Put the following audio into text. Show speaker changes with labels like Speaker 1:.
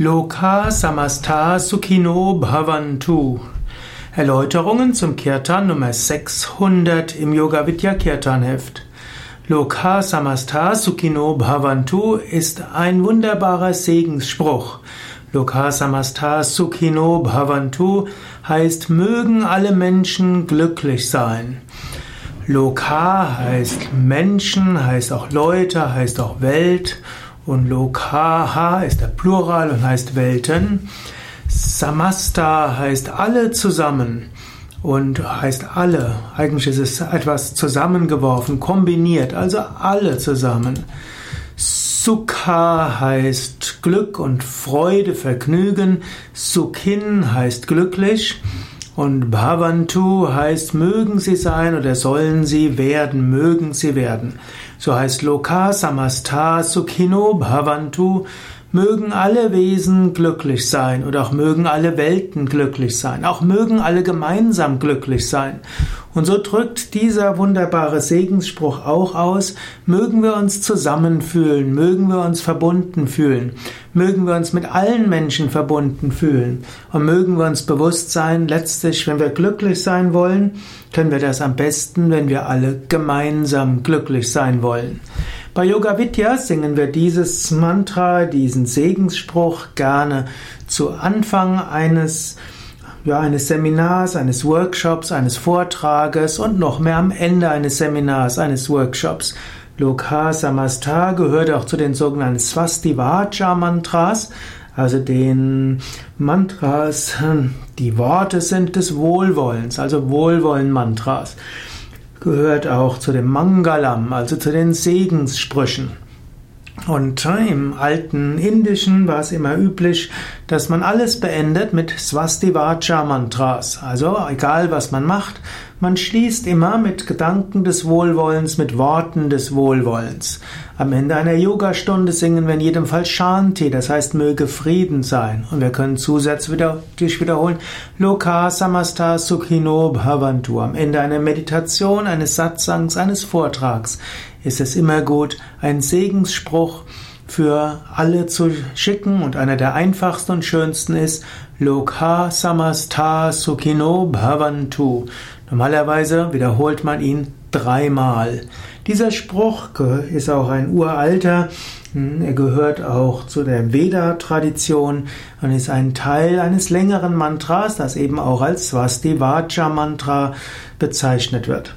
Speaker 1: Loka Samasta Sukhino Bhavantu. Erläuterungen zum Kirtan Nummer 600 im Yoga Vidya Kirtan Heft. Loka Samasta Sukhino Bhavantu ist ein wunderbarer Segensspruch. Loka Samasta Sukhino Bhavantu heißt mögen alle Menschen glücklich sein. Loka heißt Menschen, heißt auch Leute, heißt auch Welt. Und Lokaha ist der Plural und heißt Welten. Samasta heißt alle zusammen und heißt alle. Eigentlich ist es etwas zusammengeworfen, kombiniert, also alle zusammen. Sukha heißt Glück und Freude, Vergnügen. Sukhin heißt glücklich. Und Bhavantu heißt mögen sie sein oder sollen sie werden, mögen sie werden. So heißt Loka Samasta Sukhino Bhavantu Mögen alle Wesen glücklich sein oder auch mögen alle Welten glücklich sein, auch mögen alle gemeinsam glücklich sein. Und so drückt dieser wunderbare Segensspruch auch aus, mögen wir uns zusammenfühlen, mögen wir uns verbunden fühlen, mögen wir uns mit allen Menschen verbunden fühlen und mögen wir uns bewusst sein, letztlich, wenn wir glücklich sein wollen, können wir das am besten, wenn wir alle gemeinsam glücklich sein wollen. Bei Yoga Vidya singen wir dieses Mantra, diesen Segensspruch gerne zu Anfang eines ja, eines Seminars, eines Workshops, eines Vortrages und noch mehr am Ende eines Seminars, eines Workshops. Lokha Samastha gehört auch zu den sogenannten Swastivacha Mantras, also den Mantras, die Worte sind des Wohlwollens, also Wohlwollen Mantras gehört auch zu dem Mangalam, also zu den Segenssprüchen. Und im alten Indischen war es immer üblich, dass man alles beendet mit Swastivacha Mantras. Also egal was man macht, man schließt immer mit Gedanken des Wohlwollens, mit Worten des Wohlwollens. Am Ende einer Yogastunde singen wir in jedem Fall Shanti, das heißt möge Frieden sein. Und wir können zusätzlich wiederholen Loka Samasta Sukhino Bhavantu. Am Ende einer Meditation, eines Satsangs, eines Vortrags ist es immer gut, einen Segensspruch für alle zu schicken und einer der einfachsten und schönsten ist Lokha Samasta Sukhino Bhavantu. Normalerweise wiederholt man ihn dreimal. Dieser Spruch ist auch ein uralter, hm, er gehört auch zu der Veda-Tradition und ist ein Teil eines längeren Mantras, das eben auch als Svastivacha-Mantra bezeichnet wird.